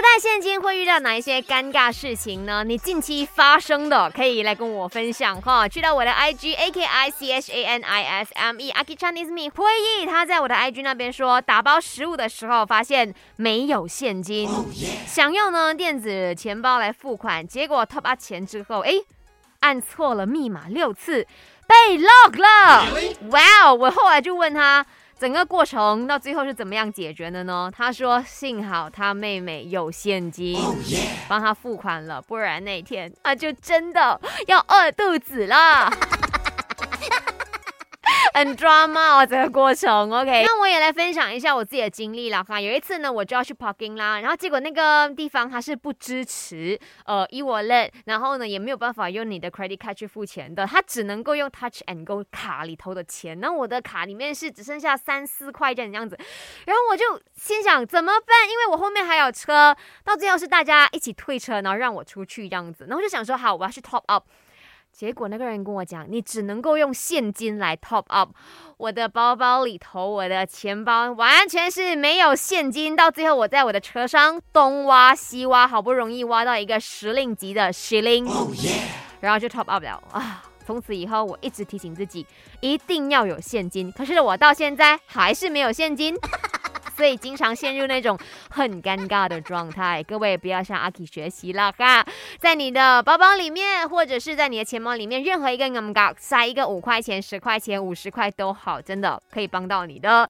不带现金会遇到哪一些尴尬事情呢？你近期发生的可以来跟我分享哈。去到我的 IG A K I C H A N I S M E Aki Chinese Me 会议，他在我的 IG 那边说，打包食物的时候发现没有现金，想用呢电子钱包来付款，结果 top up 钱之后，哎，按错了密码六次，被 lock 了。哇哦，我后来就问他。整个过程到最后是怎么样解决的呢？他说：“幸好他妹妹有现金，帮他付款了，不然那天他就真的要饿肚子了。”很 drama，这个过程，OK。那我也来分享一下我自己的经历了哈。有一次呢，我就要去 parking 啦，然后结果那个地方它是不支持呃 e wallet，然后呢也没有办法用你的 credit card 去付钱的，它只能够用 touch and go 卡里头的钱。那我的卡里面是只剩下三四块钱这样子，然后我就心想怎么办？因为我后面还有车，到最后是大家一起退车，然后让我出去这样子。然后就想说好，我要去 top up。结果那个人跟我讲，你只能够用现金来 top up。我的包包里头，我的钱包完全是没有现金。到最后，我在我的车上东挖西挖，好不容易挖到一个十令级的 shilling，然后就 top up 了啊！从此以后，我一直提醒自己一定要有现金。可是我到现在还是没有现金。所以经常陷入那种很尴尬的状态，各位不要向阿 K 学习了哈，在你的包包里面或者是在你的钱包里面，任何一个 number 塞一个五块钱、十块钱、五十块都好，真的可以帮到你的。